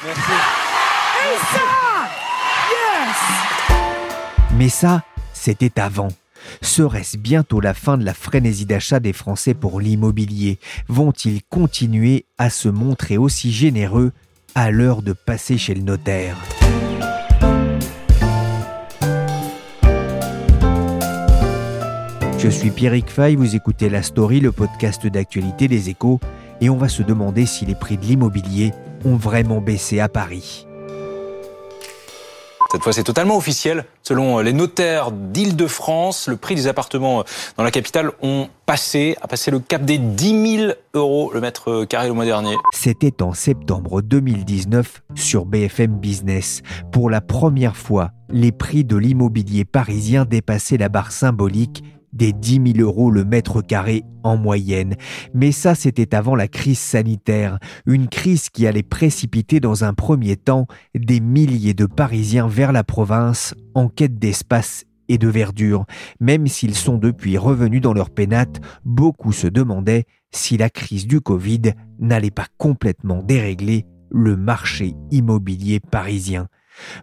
Issa Yes Mais ça, c'était avant. Serait-ce bientôt la fin de la frénésie d'achat des Français pour l'immobilier? Vont-ils continuer à se montrer aussi généreux à l'heure de passer chez le notaire? Je suis Pierrick Fay, vous écoutez La Story, le podcast d'actualité des échos, et on va se demander si les prix de l'immobilier ont vraiment baissé à Paris. Cette fois, c'est totalement officiel. Selon les notaires d'Île-de-France, le prix des appartements dans la capitale ont passé, a passé le cap des 10 000 euros le mètre carré le mois dernier. C'était en septembre 2019 sur BFM Business. Pour la première fois, les prix de l'immobilier parisien dépassaient la barre symbolique des 10 000 euros le mètre carré en moyenne. Mais ça, c'était avant la crise sanitaire, une crise qui allait précipiter dans un premier temps des milliers de Parisiens vers la province en quête d'espace et de verdure. Même s'ils sont depuis revenus dans leur pénate, beaucoup se demandaient si la crise du Covid n'allait pas complètement dérégler le marché immobilier parisien.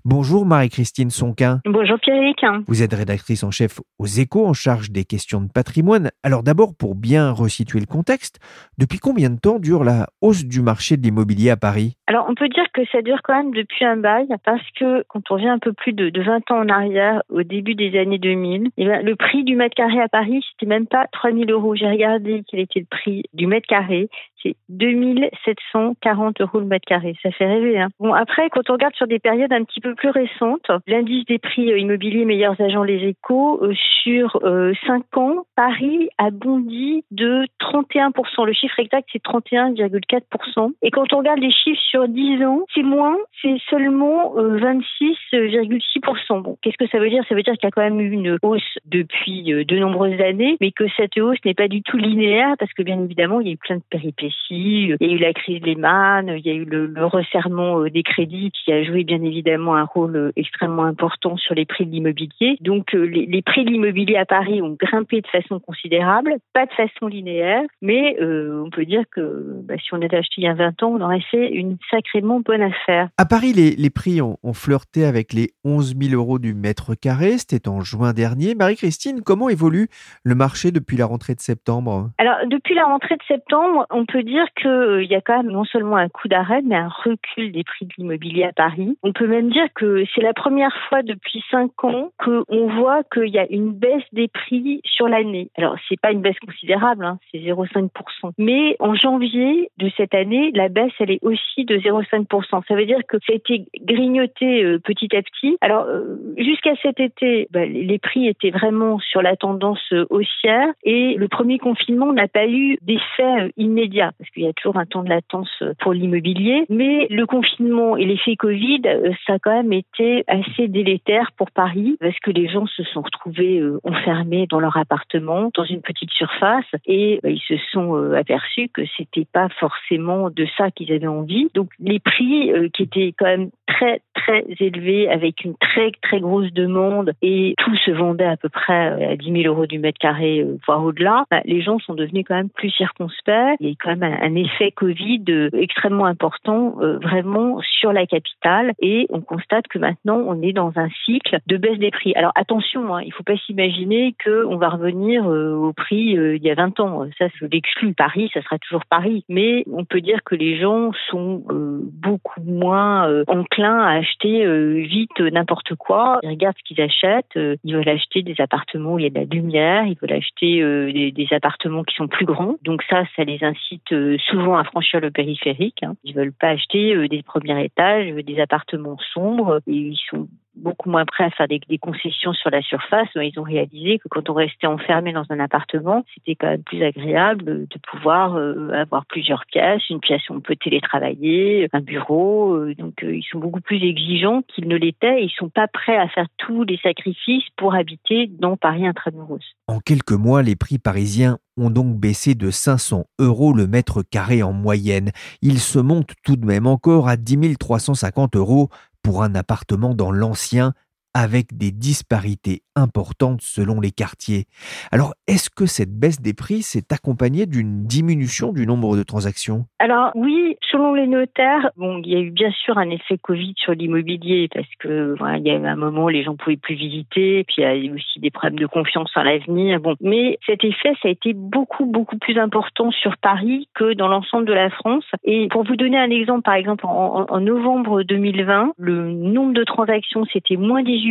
Bonjour Marie-Christine Sonquin. Bonjour Pierrick. Vous êtes rédactrice en chef aux échos en charge des questions de patrimoine. Alors d'abord, pour bien resituer le contexte, depuis combien de temps dure la hausse du marché de l'immobilier à Paris? Alors on peut dire que ça dure quand même depuis un bail parce que quand on vient un peu plus de, 20 ans en arrière, au début des années 2000, eh bien, le prix du mètre carré à Paris, c'était même pas 3000 euros. J'ai regardé quel était le prix du mètre carré. C'est 2740 euros le mètre carré. Ça fait rêver. Hein. Bon, après, quand on regarde sur des périodes un petit peu plus récentes, l'indice des prix euh, immobiliers meilleurs agents les échos, euh, sur 5 euh, ans, Paris a bondi de 31%. Le chiffre exact, c'est 31,4%. Et quand on regarde les chiffres sur 10 ans, c'est moins, c'est seulement 26,6%. Bon, qu'est-ce que ça veut dire? Ça veut dire qu'il y a quand même eu une hausse depuis de nombreuses années, mais que cette hausse n'est pas du tout linéaire parce que bien évidemment, il y a eu plein de péripéties il y a eu la crise Lehman, il y a eu le, resserrement euh, des crédits qui a joué bien évidemment un rôle euh, extrêmement important sur les prix de l'immobilier. Donc euh, les, prix de l'immobilier à Paris ont grimpé de façon considérable, pas de façon linéaire, mais on peut dire que bah, si on avait acheté il y a 20 ans, on aurait fait une sacrément bonne affaire. À Paris, les, prix ont, ont, flirté avec les 11 000 euros du mètre carré. C'était en juin dernier. Marie-Christine, comment évolue le marché depuis la rentrée de septembre? Alors depuis la rentrée de septembre, on peut dire qu'il euh, y a quand même non seulement un coup d'arrêt, mais un recul des prix de l'immobilier à Paris. On peut même dire que c'est la première fois depuis cinq ans qu'on voit qu'il y a une baisse des prix sur l'année. Alors, c'est pas une baisse considérable, hein, c'est 0,5%. Mais en janvier de cette année, la baisse, elle est aussi de 0,5%. Ça veut dire que ça a été grignoté euh, petit à petit. Alors, euh, jusqu'à cet été, bah, les prix étaient vraiment sur la tendance haussière et le premier confinement n'a pas eu d'effet immédiat parce qu'il y a toujours un temps de latence euh, pour l'immobilier. Mais le confinement et l'effet Covid, euh, ça a quand même été assez délétère pour Paris parce que les gens se sont retrouvés euh, enfermés dans leur appartement, dans une petite surface, et bah, ils se sont aperçus que c'était pas forcément de ça qu'ils avaient envie. Donc les prix qui étaient quand même très très élevés avec une très très grosse demande et tout se vendait à peu près à 10 000 euros du mètre carré, voire au-delà, bah, les gens sont devenus quand même plus circonspects. Il y a quand même un effet Covid euh, extrêmement important euh, vraiment sur la capitale et on constate que maintenant on est dans un cycle de baisse des prix. Alors attention, hein, il ne faut pas s'imaginer qu'on va revenir euh, au prix il y a 20 ans. Ça, je l'exclus. Paris, ça sera toujours Paris. Mais on peut dire que les gens sont beaucoup moins enclins à acheter vite n'importe quoi. Ils regardent ce qu'ils achètent. ils veulent acheter des appartements où il y a de la lumière. Ils veulent acheter des, des appartements qui sont plus grands. Donc ça, ça les incite euh, souvent à franchir le périphérique. Hein. Ils veulent pas acheter euh, des premiers étages, euh, des appartements sombres. Et ils sont beaucoup moins prêts à faire des, concessions sur la surface. Ils ont réalisé que quand on restait enfermé dans un appartement, c'était quand même plus agréable de pouvoir euh, avoir plusieurs pièces, une pièce où on peut télétravailler, un bureau. Euh, donc ils sont beaucoup plus exigeants qu'ils ne l'étaient. Ils sont pas prêts à faire tous les sacrifices pour habiter dans Paris intramuros. En quelques mois, les prix parisiens ont donc baissé de 500 euros le mètre carré en moyenne. Ils se montent tout de même encore à 10 350 euros pour un appartement dans l'ancien avec des disparités importantes selon les quartiers. Alors, est-ce que cette baisse des prix s'est accompagnée d'une diminution du nombre de transactions? Alors oui, selon les notaires, bon, il y a eu bien sûr un effet Covid sur l'immobilier parce que il y a eu un moment où les gens pouvaient plus visiter, puis il y a eu aussi des problèmes de confiance en l'avenir. Bon, mais cet effet, ça a été beaucoup beaucoup plus important sur Paris que dans l'ensemble de la France. Et pour vous donner un exemple, par exemple, en, en novembre 2020, le nombre de transactions c'était moins 18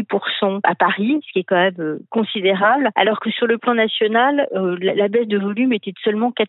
à Paris, ce qui est quand même euh, considérable, alors que sur le plan national, euh, la, baisse de volume était de seulement 4%.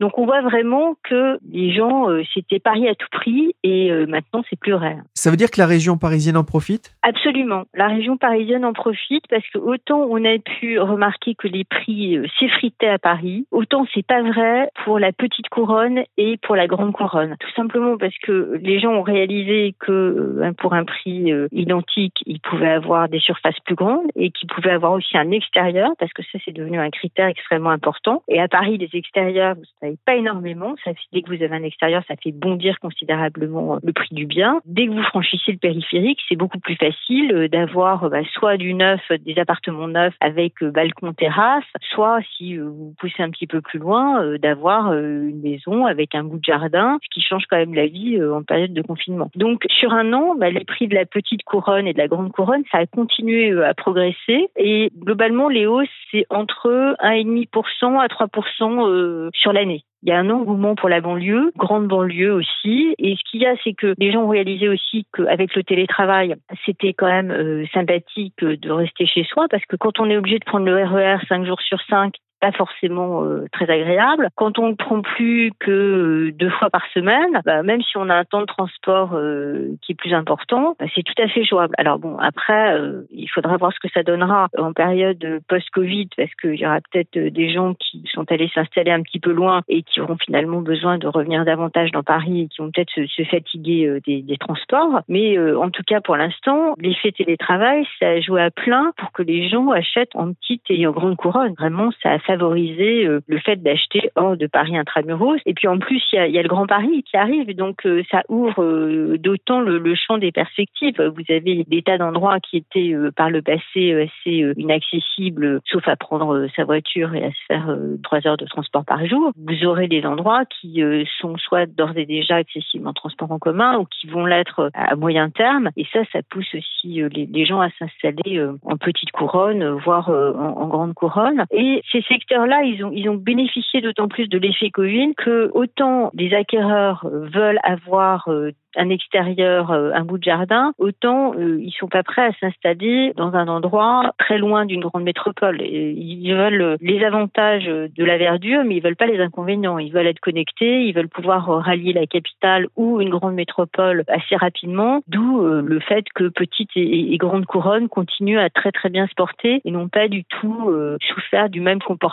Donc on voit vraiment que les gens, euh, c'était Paris à tout prix et maintenant c'est plus rare. Ça veut dire que la région parisienne en profite? Absolument. La région parisienne en profite parce que autant on a pu remarquer que les prix s'effritaient à Paris, autant c'est pas vrai pour la petite couronne et pour la grande couronne. Tout simplement parce que les gens ont réalisé que pour un prix identique, ils pouvaient avoir des surfaces plus grandes et qui pouvaient avoir aussi un extérieur parce que ça c'est devenu un critère extrêmement important. Et à Paris, les extérieurs, vous savez pas énormément. Ça, dès que vous avez un extérieur, ça fait bondir considérablement le prix du bien. Dès que vous franchissez le périphérique, c'est beaucoup plus facile euh, d'avoir bah, soit du neuf, des appartements neufs avec euh, balcon terrasse, soit si euh, vous poussez un petit peu plus loin, d'avoir une maison avec un bout de jardin, ce qui change quand même la vie en période de confinement. Donc sur un an, bah, les prix de la petite couronne et de la grande couronne, ça a continué euh, à progresser. Et globalement, les hausses, c'est entre 1,5% à 3% euh, sur l'année. Il y a un engouement pour la banlieue, grande banlieue aussi. Et ce qu'il y a, c'est que les gens ont réalisé aussi qu'avec le télétravail, c'était quand même euh, sympathique de rester chez soi parce que quand on est obligé de prendre le RER 5 jours sur 5 pas forcément euh, très agréable. Quand on ne prend plus que euh, deux fois par semaine, bah, même si on a un temps de transport euh, qui est plus important, bah, c'est tout à fait jouable. Alors bon, après, il faudra voir ce que ça donnera en période post-Covid, parce qu'il y aura peut-être des gens qui sont allés s'installer un petit peu loin et qui auront finalement besoin de revenir davantage dans Paris et qui vont peut-être se, fatiguer des, transports. Mais en tout cas, pour l'instant, l'effet télétravail, ça a joué à plein pour que les gens achètent en petite et en grande couronne. Vraiment, ça a favoriser euh, le fait d'acheter hors de Paris intramuros. Et puis en plus, il y a, y a, le Grand Paris qui arrive, donc euh, ça ouvre euh, d'autant le, le, champ des perspectives. Vous avez des tas d'endroits qui étaient par le passé assez inaccessibles, sauf à prendre sa voiture et à se faire trois heures de transport par jour. Vous aurez des endroits qui sont soit d'ores et déjà accessibles en transport en commun ou qui vont l'être à moyen terme. Et ça, ça pousse aussi les, les gens à s'installer en petite couronne, voire en, en grande couronne. Et c'est secteurs-là, ils ont, bénéficié d'autant plus de l'effet Covid que autant des acquéreurs veulent avoir euh, un extérieur, euh, un bout de jardin, autant euh, ils sont pas prêts à s'installer dans un endroit très loin d'une grande métropole. Ils veulent les avantages de la verdure, mais ils veulent pas les inconvénients. Ils veulent être connectés, ils veulent pouvoir rallier la capitale ou une grande métropole assez rapidement. D'où euh, le fait que petite et, grande couronne continuent à très très bien se porter et n'ont pas du tout souffert du même comportement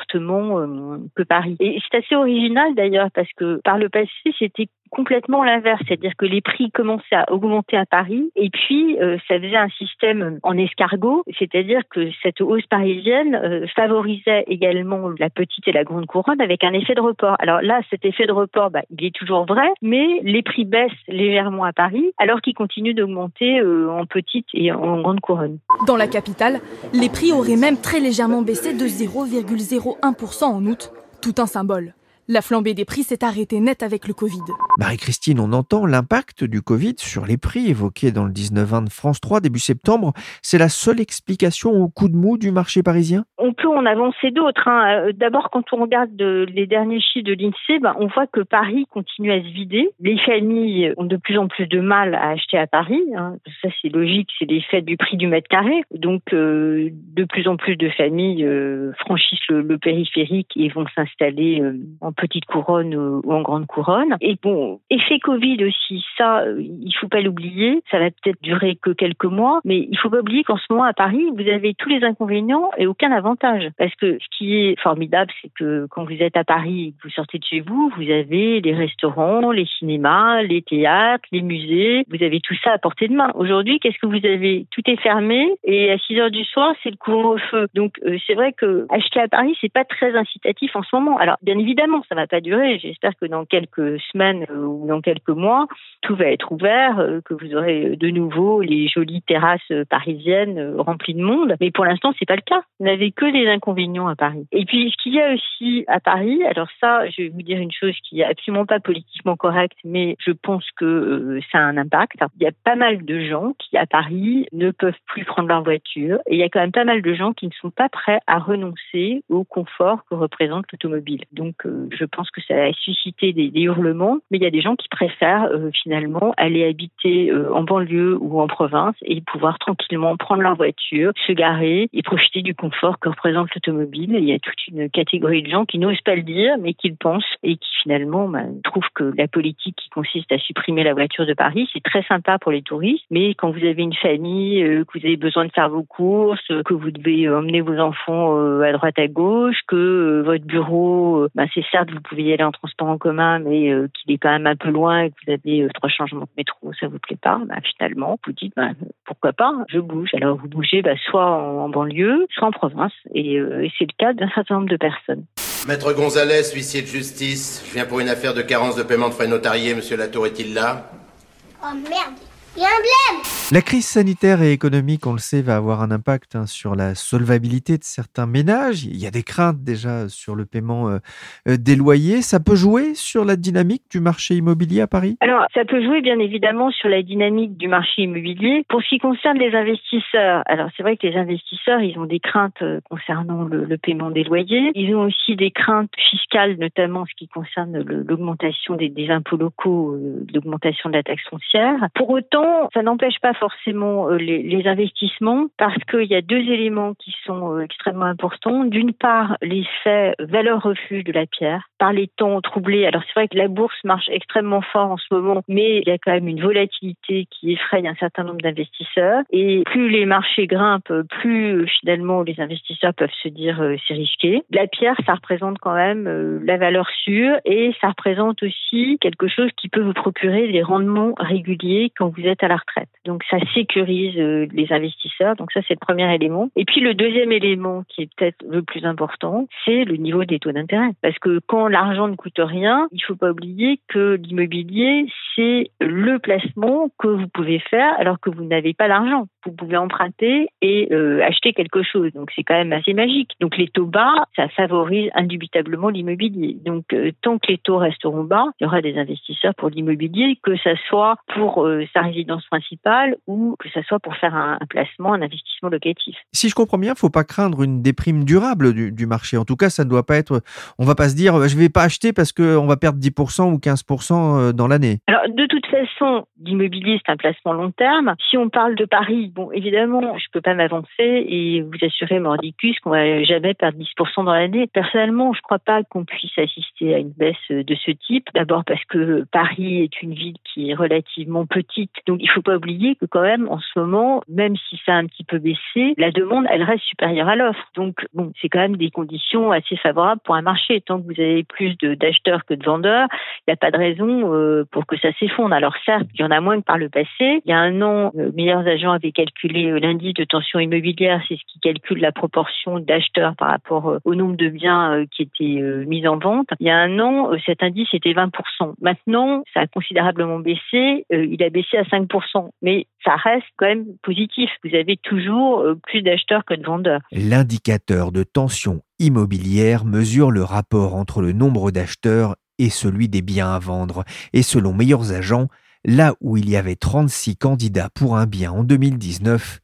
Paris. Et c'est assez original d'ailleurs parce que par le passé c'était complètement l'inverse, c'est-à-dire que les prix commençaient à augmenter à Paris et puis euh, ça faisait un système en escargot, c'est-à-dire que cette hausse parisienne euh, favorisait également la petite et la grande couronne avec un effet de report. Alors là, cet effet de report, bah, il est toujours vrai, mais les prix baissent légèrement à Paris alors qu'ils continuent d'augmenter euh, en petite et en grande couronne. Dans la capitale, les prix auraient même très légèrement baissé de 0,01% en août, tout un symbole. La flambée des prix s'est arrêtée net avec le Covid. Marie-Christine, on entend l'impact du Covid sur les prix évoqués dans le 19-20 de France 3 début septembre. C'est la seule explication au coup de mou du marché parisien? On peut en avancer d'autres. Hein. Euh, d'abord, quand on regarde les derniers chiffres de l'INSEE, ben, on voit que Paris continue à se vider. Les familles ont de plus en plus de mal à acheter à Paris. Hein. Ça, c'est logique, c'est l'effet du prix du mètre carré. Donc, euh, de plus en plus de familles euh, franchissent le, périphérique et vont s'installer en petite couronne ou en grande couronne. Et bon, effet Covid aussi, ça, il faut pas l'oublier. Ça va peut-être durer que quelques mois, mais il faut pas oublier qu'en ce moment à Paris, vous avez tous les inconvénients et aucun avantage. Parce que ce qui est formidable, c'est que quand vous êtes à Paris vous sortez de chez vous, vous avez les restaurants, les cinémas, les théâtres, les musées, vous avez tout ça à portée de main. Aujourd'hui, qu'est-ce que vous avez? Tout est fermé et à 6 heures du soir, c'est le couvre-feu. Donc euh, c'est vrai que acheter à Paris, c'est pas très incitatif en ce moment. Alors bien évidemment, ça va pas durer. J'espère que dans quelques semaines euh, ou dans quelques mois, tout va être ouvert, euh, que vous aurez de nouveau les jolies terrasses parisiennes remplies de monde. Mais pour l'instant, c'est pas le cas. Vous n'avez que des inconvénients à Paris. Et puis ce qu'il y a aussi à Paris, alors ça, je vais vous dire une chose qui est absolument pas politiquement correcte, mais je pense que ça a un impact. Il y a pas mal de gens qui à Paris ne peuvent plus prendre leur voiture et il y a quand même pas mal de gens qui ne sont pas prêts à renoncer au confort que représente l'automobile. Donc euh, je pense que ça a suscité des, hurlements, mais il y a des gens qui préfèrent euh, finalement aller habiter euh, en banlieue ou en province et pouvoir tranquillement prendre leur voiture, se garer et profiter du confort que représente l'automobile. Il y a toute une catégorie de gens qui n'osent pas le dire, mais qui le pensent et qui finalement bah, trouvent que la politique qui consiste à supprimer la voiture de Paris, c'est très sympa pour les touristes, mais quand vous avez une famille, que vous avez besoin de faire vos courses, que vous devez emmener vos enfants à droite à gauche, que votre bureau, bah, c'est certes vous pouvez y aller en transport en commun, mais qu'il est quand même un peu loin et que vous avez trois changements de métro, ça vous plaît pas, bah, finalement vous dites pourquoi pas, je bouge. Alors vous bougez soit en banlieue, soit en province, et, et c'est le cas d'un certain nombre de personnes. Maître Gonzalez, huissier de justice, je viens pour une affaire de carence de paiement de frais notariés. Monsieur Latour est-il là? Oh merde il y a un blême La crise sanitaire et économique, on le sait, va avoir un impact hein, sur la solvabilité de certains ménages. Il y a des craintes déjà sur le paiement euh, euh, des loyers. Ça peut jouer sur la dynamique du marché immobilier à Paris? Alors, ça peut jouer bien évidemment sur la dynamique du marché immobilier. Pour ce qui concerne les investisseurs, alors c'est vrai que les investisseurs, ils ont des craintes euh, concernant le, le paiement des loyers. Ils ont aussi des craintes fiscales, notamment en ce qui concerne l'augmentation des, des, impôts locaux, l'augmentation de la taxe foncière. Pour autant, ça n'empêche pas forcément euh, les, investissements parce qu'il y a deux éléments qui sont euh, extrêmement importants. D'une part, l'effet valeur-refuge de la pierre par les temps troublés. Alors c'est vrai que la bourse marche extrêmement fort en ce moment, mais il y a quand même une volatilité qui effraie un certain nombre d'investisseurs. Et plus les marchés grimpent, plus finalement les investisseurs peuvent se dire euh, c'est risqué. La pierre, ça représente quand même la valeur sûre et ça représente aussi quelque chose qui peut vous procurer des rendements réguliers quand vous êtes à la retraite. Donc ça sécurise euh, les investisseurs. Donc ça c'est le premier élément. Et puis le deuxième élément qui est peut-être le plus important, c'est le niveau des taux d'intérêt. Parce que quand l'argent ne coûte rien, il faut pas oublier que l'immobilier c'est le placement que vous pouvez faire alors que vous n'avez pas l'argent. Vous pouvez emprunter et euh, acheter quelque chose. Donc c'est quand même assez magique. Donc les taux bas, ça favorise indubitablement l'immobilier. Donc euh, tant que les taux resteront bas, il y aura des investisseurs pour l'immobilier, que ça soit pour sa résidence principale ou que ce soit pour faire un, placement, un investissement locatif. Si je comprends bien, il ne faut pas craindre une déprime durable du, marché. En tout cas, ça ne doit pas être. On va pas se dire, je ne vais pas acheter parce qu'on va perdre 10% ou 15% euh, dans l'année. Alors, de toute façon, l'immobilier, c'est un placement long terme. Si on parle de Paris, bon, évidemment, je ne peux pas m'avancer et vous assurer, mordicus, qu'on va jamais perdre 10% dans l'année. Personnellement, je ne crois pas qu'on puisse assister à une baisse de ce type. D'abord parce que Paris est une ville qui est relativement petite, donc il faut pas oublier que quand même en ce moment, même si ça a un petit peu baissé, la demande elle reste supérieure à l'offre. Donc c'est quand même des conditions assez favorables pour un marché. Tant que vous avez plus d'acheteurs que de vendeurs, il n'y a pas de raison euh, pour que ça s'effondre. Alors certes, il y en a moins que par le passé. Il y a un an, euh, meilleurs agents avaient calculé euh, l'indice de tension immobilière, c'est ce qui calcule la proportion d'acheteurs par rapport au nombre de biens qui étaient mis en vente. Il y a un an, cet indice était 20%. Maintenant, ça a considérablement baissé. il a baissé à 5%. Mais ça reste quand même positif. Vous avez toujours euh, plus d'acheteurs que de vendeurs. L'indicateur de tension immobilière mesure le rapport entre le nombre d'acheteurs et celui des biens à vendre. Et selon Meilleurs Agents, là où il y avait 36 candidats pour un bien en 2019,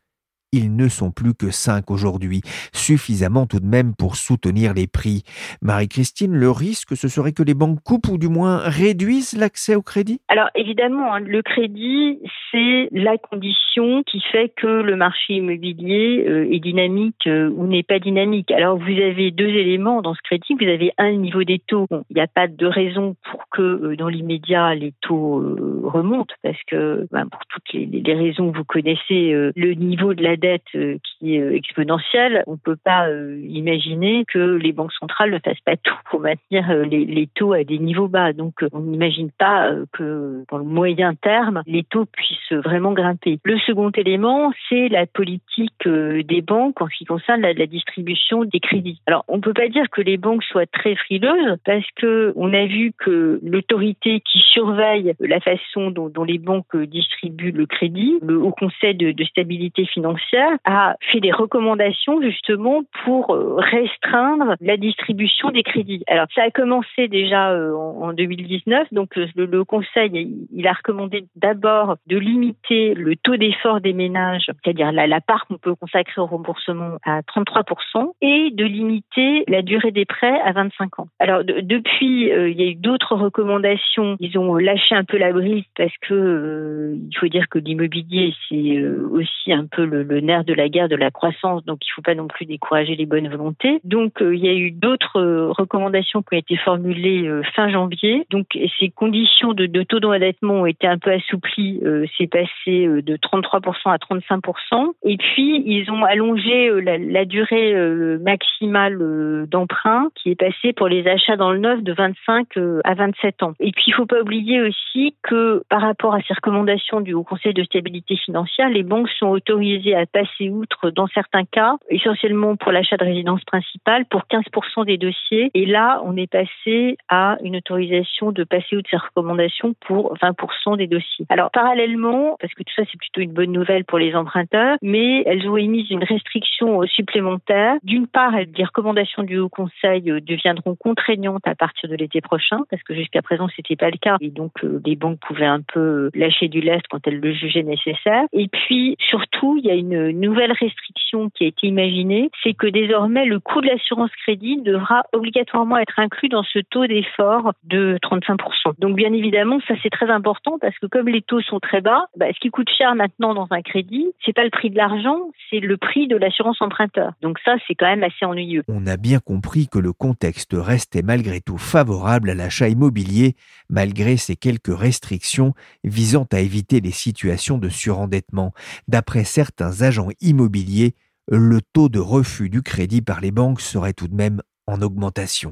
ils ne sont plus que cinq aujourd'hui, suffisamment tout de même pour soutenir les prix. Marie-Christine, le risque, ce serait que les banques coupent ou du moins réduisent l'accès au crédit? Alors évidemment, hein, le crédit, c'est la condition qui fait que le marché immobilier euh, est dynamique euh, ou n'est pas dynamique. Alors vous avez deux éléments dans ce crédit. Vous avez un niveau des taux. il n'y a pas de raison pour que euh, dans l'immédiat les taux remontent parce que ben, pour toutes les, les, raisons que vous connaissez, le niveau de la dette qui est exponentielle, on ne peut pas imaginer que les banques centrales ne fassent pas tout pour maintenir les, taux à des niveaux bas. Donc on n'imagine pas que dans le moyen terme, les taux puissent vraiment grimper. Le second élément, c'est la politique des banques en ce qui concerne la, distribution des crédits. Alors, on ne peut pas dire que les banques soient très frileuses parce que on a vu que l'autorité qui surveille la façon dont, dont, les banques distribuent le crédit, le Haut Conseil de, de, stabilité financière, a fait des recommandations justement pour euh, restreindre la distribution des crédits. Alors, ça a commencé déjà euh, en 2019. Donc, euh, le, Conseil, il a recommandé d'abord de limiter le taux d'effort des ménages, c'est-à-dire la, part qu'on peut consacrer au remboursement à 33% et de limiter la durée des prêts à 25 ans. Alors depuis, il y a eu d'autres recommandations. Ils ont lâché un peu la brise parce que il faut dire que l'immobilier c'est aussi un peu le, nerf de la guerre de la croissance, donc il ne faut pas non plus décourager les bonnes volontés. Donc il y a eu d'autres recommandations qui ont été formulées fin janvier. Donc ces conditions de, taux d'endettement ont été un peu assouplies. c'est passé de 33% à 35%. Et puis ils ont allongé la, la durée maximale euh, d'emprunt qui est passé pour les achats dans le neuf de 25 euh, à 27 ans. Et puis il ne faut pas oublier aussi que par rapport à ces recommandations du Haut Conseil de stabilité financière, les banques sont autorisées à passer outre dans certains cas, essentiellement pour l'achat de résidence principale, pour 15% des dossiers. Et là, on est passé à une autorisation de passer outre ces recommandations pour 20% des dossiers. Alors parallèlement, parce que tout ça c'est plutôt une bonne nouvelle pour les emprunteurs, mais elles ont émis une restriction supplémentaire. D'une part, les recommandations du Haut Conseil euh, deviendront contraignantes à partir de l'été prochain, parce que jusqu'à présent, c'était pas le cas. Et donc, euh, les banques pouvaient un peu lâcher du lest quand elles le jugeaient nécessaire. Et puis, surtout, il y a une nouvelle restriction qui a été imaginée, c'est que désormais, le coût de l'assurance crédit devra obligatoirement être inclus dans ce taux d'effort de 35%. Donc, bien évidemment, ça c'est très important parce que comme les taux sont très bas, bah, ce qui coûte cher maintenant dans un crédit, c'est pas le prix de l'argent, c'est le prix de l'assurance emprunteur. Donc ça, c'est quand même assez ennuyeux. On a bien compris que le contexte restait malgré tout favorable à l'achat immobilier, malgré ces quelques restrictions visant à éviter les situations de surendettement. D'après certains agents immobiliers, le taux de refus du crédit par les banques serait tout de même en augmentation.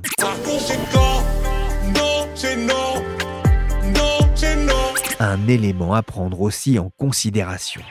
Un élément à prendre aussi en considération.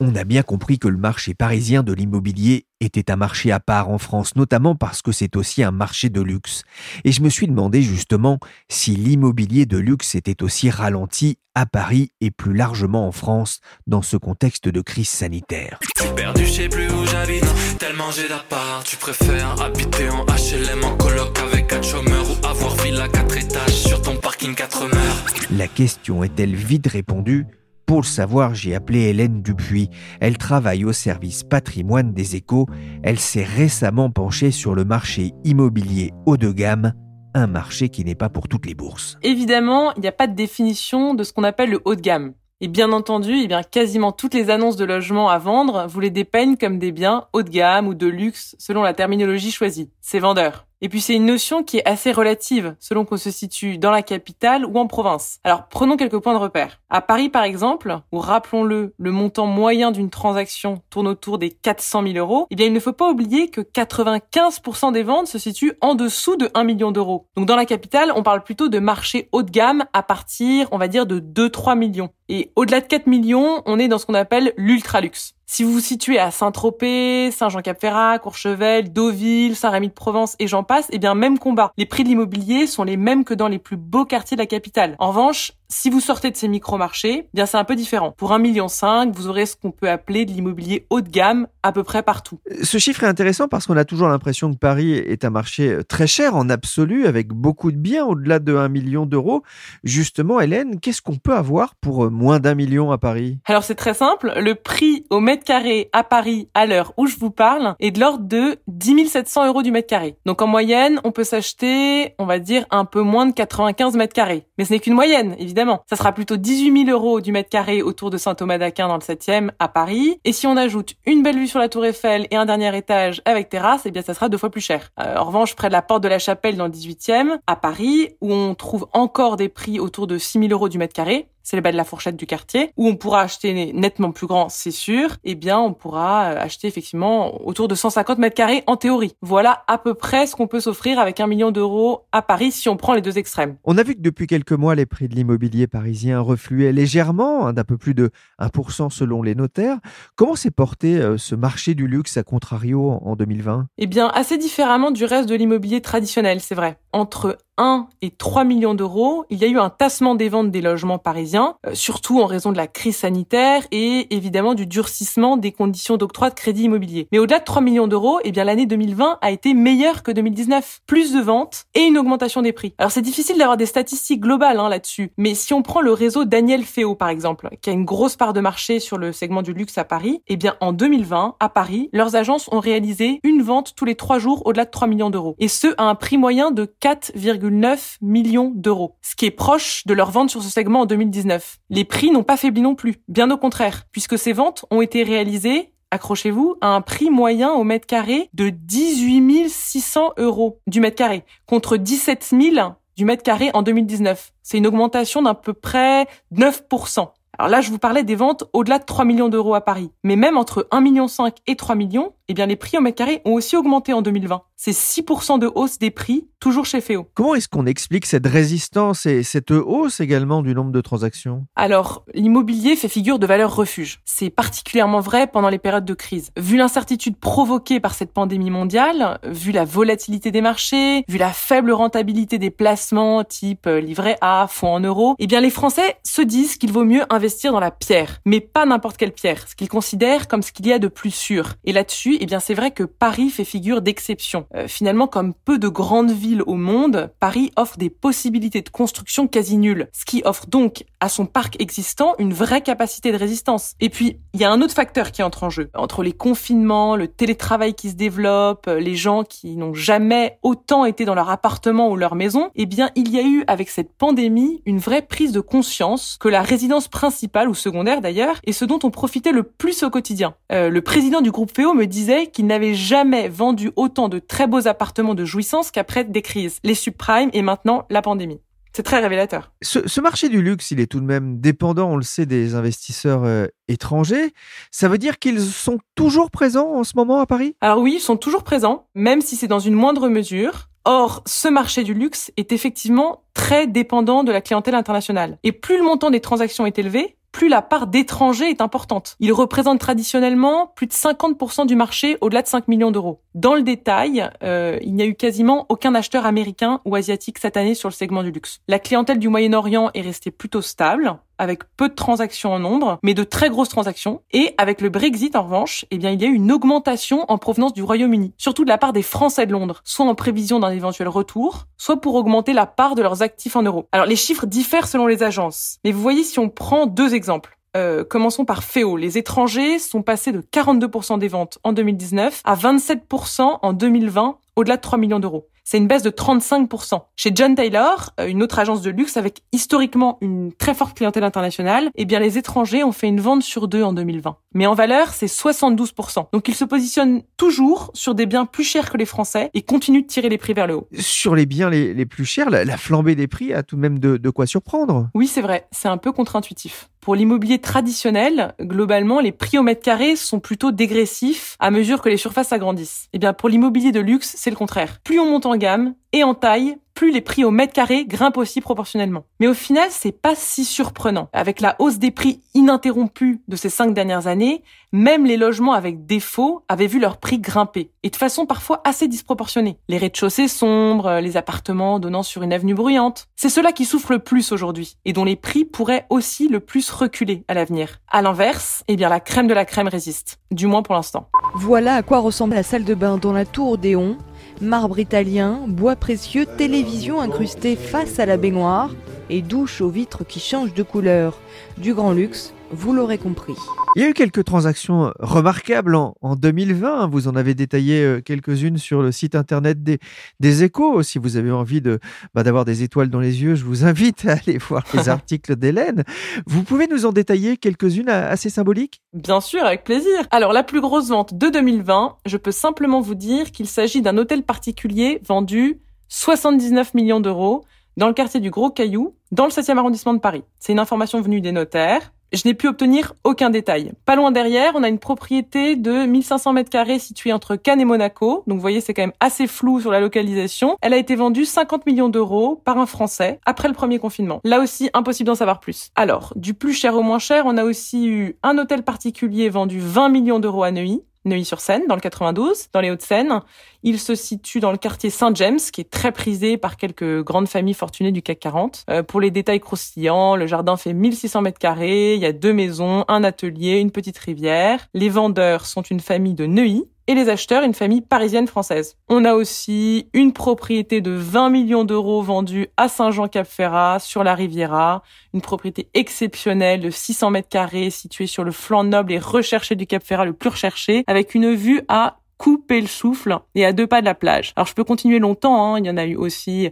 On a bien compris que le marché parisien de l'immobilier était un marché à part en France, notamment parce que c'est aussi un marché de luxe. Et je me suis demandé justement si l'immobilier de luxe était aussi ralenti à Paris et plus largement en France dans ce contexte de crise sanitaire. Perdu, je sais plus où j'habite, tellement j'ai d'appart. Tu préfères habiter en HLM en coloc avec quatre chômeurs ou avoir villa quatre étages sur ton parking 4 mètres La question est-elle vite répondue? Pour le savoir, j'ai appelé Hélène Dupuis. Elle travaille au service patrimoine des échos. Elle s'est récemment penchée sur le marché immobilier haut de gamme un marché qui n'est pas pour toutes les bourses. Évidemment, il n'y a pas de définition de ce qu'on appelle le haut de gamme. Et bien entendu, eh bien, quasiment toutes les annonces de logements à vendre vous les dépeignent comme des biens haut de gamme ou de luxe selon la terminologie choisie. C'est vendeur. Et puis c'est une notion qui est assez relative selon qu'on se situe dans la capitale ou en province. Alors prenons quelques points de repère. À Paris par exemple, où rappelons-le, le montant moyen d'une transaction tourne autour des 400 000 euros, eh bien il ne faut pas oublier que 95% des ventes se situent en dessous de 1 million d'euros. Donc dans la capitale, on parle plutôt de marché haut de gamme à partir, on va dire, de 2-3 millions. Et au-delà de 4 millions, on est dans ce qu'on appelle l'ultra luxe. Si vous vous situez à Saint-Tropez, Saint-Jean-Cap-Ferrat, Courchevel, Deauville, Saint-Rémy-de-Provence et j'en passe, eh bien même combat. Les prix de l'immobilier sont les mêmes que dans les plus beaux quartiers de la capitale. En revanche, Si vous sortez de ces micro-marchés, bien c'est un peu différent. Pour 1,5 million, vous aurez ce qu'on peut appeler de l'immobilier haut de gamme à peu près partout. Ce chiffre est intéressant parce qu'on a toujours l'impression que Paris est un marché très cher en absolu, avec beaucoup de biens au-delà de 1 million d'euros. Justement, Hélène, qu'est-ce qu'on peut avoir pour moins d'un million à Paris? Alors c'est très simple, le prix au mètre carré à Paris à l'heure où je vous parle est de l'ordre de 10 700 euros du mètre carré. Donc en moyenne, on peut s'acheter, on va dire, un peu moins de 95 mètres carrés. Mais ce n'est qu'une moyenne, évidemment. Ça sera plutôt 18 000 euros du mètre carré autour de Saint-Thomas d'Aquin dans le 7e à Paris. Et si on ajoute une belle vue sur la Tour Eiffel et un dernier étage avec terrasse, eh bien ça sera deux fois plus cher. Euh, en revanche, près de la porte de la Chapelle dans le 18e, à Paris, où on trouve encore des prix autour de 6 000 euros du mètre carré, c'est le bas de la fourchette du quartier, où on pourra acheter nettement plus grand, c'est sûr, eh bien on pourra euh, acheter effectivement autour de 150 mètres carrés en théorie. Voilà à peu près ce qu'on peut s'offrir avec un million d'euros à Paris si on prend les deux extrêmes. On a vu que depuis quelques mois, les prix de l'immobilier parisien refluaient légèrement, hein, d'un peu plus de 1% selon les notaires. Comment s'est porté euh, ce marché du luxe à contrario en 2020 Eh bien assez différemment du reste de l'immobilier traditionnel, c'est vrai. Entre 1 et 3 millions d'euros, il y a eu un tassement des ventes des logements parisiens, euh, surtout en raison de la crise sanitaire et évidemment du durcissement des conditions d'octroi de crédit immobilier. Mais au-delà de 3 millions d'euros, eh bien l'année 2020 a été meilleure que 2019. Plus de ventes et une augmentation des prix. Alors c'est difficile d'avoir des statistiques globales hein, là-dessus, mais si on prend le réseau Daniel Féo par exemple, qui a une grosse part de marché sur le segment du luxe à Paris, eh bien en 2020, à Paris, leurs agences ont réalisé une vente tous les 3 jours au-delà de 3 millions d'euros. Et ce, à un prix moyen de 4,8 9 millions d'euros, ce qui est proche de leur vente sur ce segment en 2019. Les prix n'ont pas faibli non plus, bien au contraire, puisque ces ventes ont été réalisées accrochez-vous, à un prix moyen au mètre carré de 18 600 euros du mètre carré, contre 17 000 du mètre carré en 2019. C'est une augmentation d'à peu près 9%. Alors là, je vous parlais des ventes au-delà de 3 millions d'euros à Paris. Mais même entre 1,5 million et 3 millions, eh bien, les prix au mètre carré ont aussi augmenté en 2020. C'est 6% de hausse des prix, toujours chez Féo. Comment est-ce qu'on explique cette résistance et cette hausse également du nombre de transactions? Alors, l'immobilier fait figure de valeur refuge. C'est particulièrement vrai pendant les périodes de crise. Vu l'incertitude provoquée par cette pandémie mondiale, vu la volatilité des marchés, vu la faible rentabilité des placements type euh, livret A, fonds en euros, eh bien, les Français se disent qu'il vaut mieux investir dans la pierre. Mais pas n'importe quelle pierre, ce qu'ils considèrent comme ce qu'il y a de plus sûr. Et là-dessus, eh bien, c'est vrai que Paris fait figure d'exception. Euh, finalement, comme peu de grandes villes au monde, Paris offre des possibilités de construction quasi nulles, ce qui offre donc à son parc existant une vraie capacité de résistance. Et puis, il y a un autre facteur qui entre en jeu. Entre les confinements, le télétravail qui se développe, euh, les gens qui n'ont jamais autant été dans leur appartement ou leur maison, eh bien, il y a eu avec cette pandémie une vraie prise de conscience que la résidence principale ou secondaire d'ailleurs est ce dont on profitait le plus au quotidien. Euh, le président du groupe Féo me disait qu'il n'avait jamais vendu autant de très beaux appartements de jouissance qu'après des crises, les subprimes et maintenant la pandémie. C'est très révélateur. Ce, marché du luxe, il est tout de même dépendant, on le sait, des investisseurs euh, étrangers. Ça veut dire qu'ils sont toujours présents en ce moment à Paris? Alors oui, ils sont toujours présents, même si c'est dans une moindre mesure. Or, ce marché du luxe est effectivement très dépendant de la clientèle internationale. Et plus le montant des transactions est élevé, plus la part d'étrangers est importante. Ils représentent traditionnellement plus de 50% du marché au-delà de 5 millions d'euros. Dans le détail, euh, il n'y a eu quasiment aucun acheteur américain ou asiatique cette année sur le segment du luxe. La clientèle du Moyen-Orient est restée plutôt stable, avec peu de transactions en nombre, mais de très grosses transactions. Et avec le Brexit, en revanche, eh bien, il y a eu une augmentation en provenance du Royaume-Uni, surtout de la part des Français de Londres, soit en prévision d'un éventuel retour, soit pour augmenter la part de leurs actifs en euros. Alors, les chiffres diffèrent selon les agences, mais vous voyez si on prend deux exemples. Euh, commençons par Féo. Les étrangers sont passés de 42% des ventes en 2019 à 27% en 2020, au-delà de 3 millions d'euros c'est une baisse de 35%. Chez John Taylor, euh, une autre agence de luxe avec historiquement une très forte clientèle internationale, eh bien les étrangers ont fait une vente sur deux en 2020. Mais en valeur, c'est 72%. Donc ils se positionnent toujours sur des biens plus chers que les Français et continuent de tirer les prix vers le haut. Sur les biens les, plus chers, la, flambée des prix a tout de même de, de quoi surprendre. Oui, c'est vrai, c'est un peu contre-intuitif. Pour l'immobilier traditionnel, globalement, les prix au mètre carré sont plutôt dégressifs à mesure que les surfaces s'agrandissent. Eh bien, pour l'immobilier de luxe, c'est le contraire. Plus on monte en gamme et en taille, les prix au mètre carré grimpent aussi proportionnellement. Mais au final, c'est pas si surprenant. Avec la hausse des prix ininterrompue de ces cinq dernières années, même les logements avec défaut avaient vu leur prix grimper, et de façon parfois assez disproportionnée. Les rez-de-chaussée sombres, les appartements donnant sur une avenue bruyante. C'est cela qui souffrent le plus aujourd'hui, et dont les prix pourraient aussi le plus reculer à l'avenir. À l'inverse, eh bien la crème de la crème résiste, du moins pour l'instant. Voilà à quoi ressemble la salle de bain dans la tour d'Éon. Marbre italien, bois précieux, télévision incrustée face à la baignoire et douche aux vitres qui changent de couleur. Du grand luxe, vous l'aurez compris. Il y a eu quelques transactions remarquables en, 2020. Vous en avez détaillé euh, quelques-unes sur le site internet des, des Échos. Si vous avez envie de bah, d'avoir des étoiles dans les yeux, je vous invite à aller voir les articles d'Hélène. Vous pouvez nous en détailler quelques-unes assez symboliques? Bien sûr, avec plaisir. Alors, la plus grosse vente de 2020, je peux simplement vous dire qu'il s'agit d'un hôtel particulier vendu 79 millions d'euros dans le quartier du Gros Caillou, dans le 7e arrondissement de Paris. C'est une information venue des notaires. Je n'ai pu obtenir aucun détail. Pas loin derrière, on a une propriété de 1500 mètres carrés située entre Cannes et Monaco. Donc vous voyez, c'est quand même assez flou sur la localisation. Elle a été vendue 50 millions d'euros par un Français après le premier confinement. Là aussi, impossible d'en savoir plus. Alors, du plus cher au moins cher, on a aussi eu un hôtel particulier vendu 20 millions d'euros à Neuilly. Neuilly-sur-Seine, dans le 92, dans les Hauts-de-Seine. Il se situe dans le quartier Saint-James, qui est très prisé par quelques grandes familles fortunées du CAC 40. Euh, pour les détails croustillants, le jardin fait 1600 mètres carrés, il y a deux maisons, un atelier, une petite rivière. Les vendeurs sont une famille de Neuilly, et les acheteurs une famille parisienne française. On a aussi une propriété de 20 millions d'euros vendue à Saint-Jean-Cap-Ferrat sur la Riviera, une propriété exceptionnelle de 600 mètres carrés située sur le flanc noble et recherché du Cap-Ferrat le plus recherché, avec une vue à couper le souffle et à deux pas de la plage. Alors je peux continuer longtemps, hein. il y en a eu aussi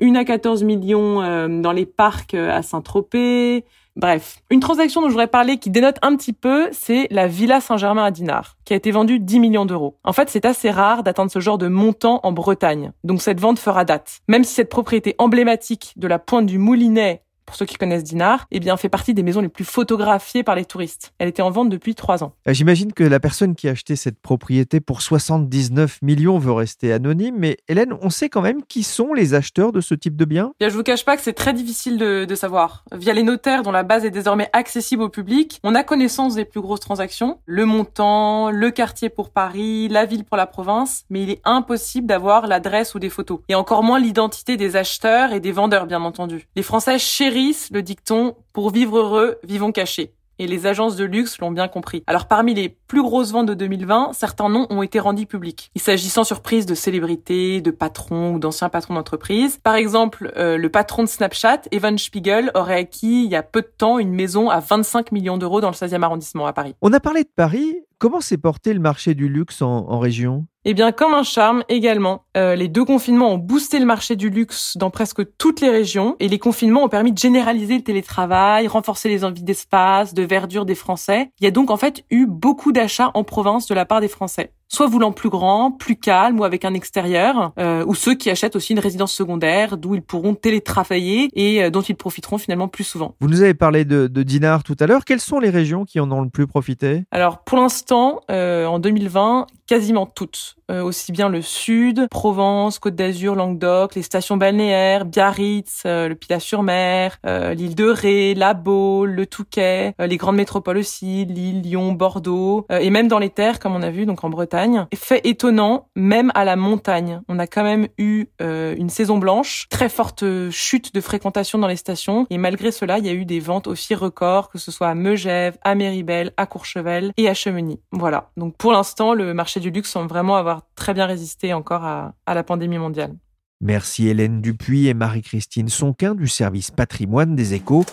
une à 14 millions euh, dans les parcs euh, à Saint-Tropez, Bref, une transaction dont je voudrais parler qui dénote un petit peu, c'est la Villa Saint-Germain à Dinard, qui a été vendue 10 millions d'euros. En fait, c'est assez rare d'atteindre ce genre de montant en Bretagne, donc cette vente fera date. Même si cette propriété emblématique de la pointe du Moulinet pour ceux qui connaissent Dinard, eh bien, fait partie des maisons les plus photographiées par les touristes. Elle était en vente depuis trois ans. Euh, j'imagine que la personne qui a acheté cette propriété pour 79 millions veut rester anonyme, mais Hélène, on sait quand même qui sont les acheteurs de ce type de biens? Bien, je vous cache pas que c'est très difficile de, de, savoir. Via les notaires, dont la base est désormais accessible au public, on a connaissance des plus grosses transactions, le montant, le quartier pour Paris, la ville pour la province, mais il est impossible d'avoir l'adresse ou des photos. Et encore moins l'identité des acheteurs et des vendeurs, bien entendu. Les Français chérissent le dicton pour vivre heureux, vivons cachés. Et les agences de luxe l'ont bien compris. Alors parmi les plus grosses ventes de 2020, certains noms ont été rendus publics. Il s'agit sans surprise de célébrités, de patrons ou d'anciens patrons d'entreprise. Par exemple, euh, le patron de Snapchat, Evan Spiegel, aurait acquis il y a peu de temps une maison à 25 millions d'euros dans le 16e arrondissement à Paris. On a parlé de Paris. Comment s'est porté le marché du luxe en région? Eh bien, comme un charme également, euh, les deux confinements ont boosté le marché du luxe dans presque toutes les régions et les confinements ont permis de généraliser le télétravail, renforcer les envies d'espace, de verdure des Français. Il y a donc en fait eu beaucoup d'achats en province de la part des Français soit voulant plus grand, plus calme ou avec un extérieur, euh, ou ceux qui achètent aussi une résidence secondaire d'où ils pourront télétravailler et euh, dont ils profiteront finalement plus souvent. Vous nous avez parlé de, de Dinard tout à l'heure. Quelles sont les régions qui en ont le plus profité? Alors pour l'instant, euh, en 2020, quasiment toutes. Euh, aussi bien le sud, Provence, Côte d'Azur, Languedoc, les stations balnéaires, Biarritz, euh, le Pilat-sur-Mer, euh, l'île de Ré, la Baule, le Touquet, les grandes métropoles aussi, Lille, Lyon, Bordeaux, et même dans les terres, comme on a vu, donc en Bretagne. Fait étonnant, même à la montagne, on a quand même eu une saison blanche, très forte chute de fréquentation dans les stations, et malgré cela, il y a eu des ventes aussi records, que ce soit à Megève, à Méribel, à Courchevel et à Chemeny. Voilà. Donc pour l'instant, le marché du luxe semble vraiment avoir très bien résisté encore à, la pandémie mondiale. Merci Hélène Dupuis et Marie-Christine Sonquin du service patrimoine des échos.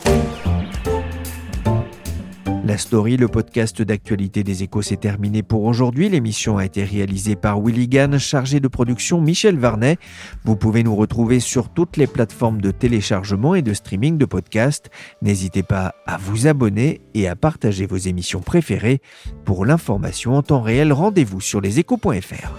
La story, le podcast d'actualité des échos, s'est terminé pour aujourd'hui. L'émission a été réalisée par Willy Gann, chargé de production Michel Varnet. Vous pouvez nous retrouver sur toutes les plateformes de téléchargement et de streaming de podcasts. N'hésitez pas à vous abonner et à partager vos émissions préférées. Pour l'information en temps réel, rendez-vous sur leséchos.fr.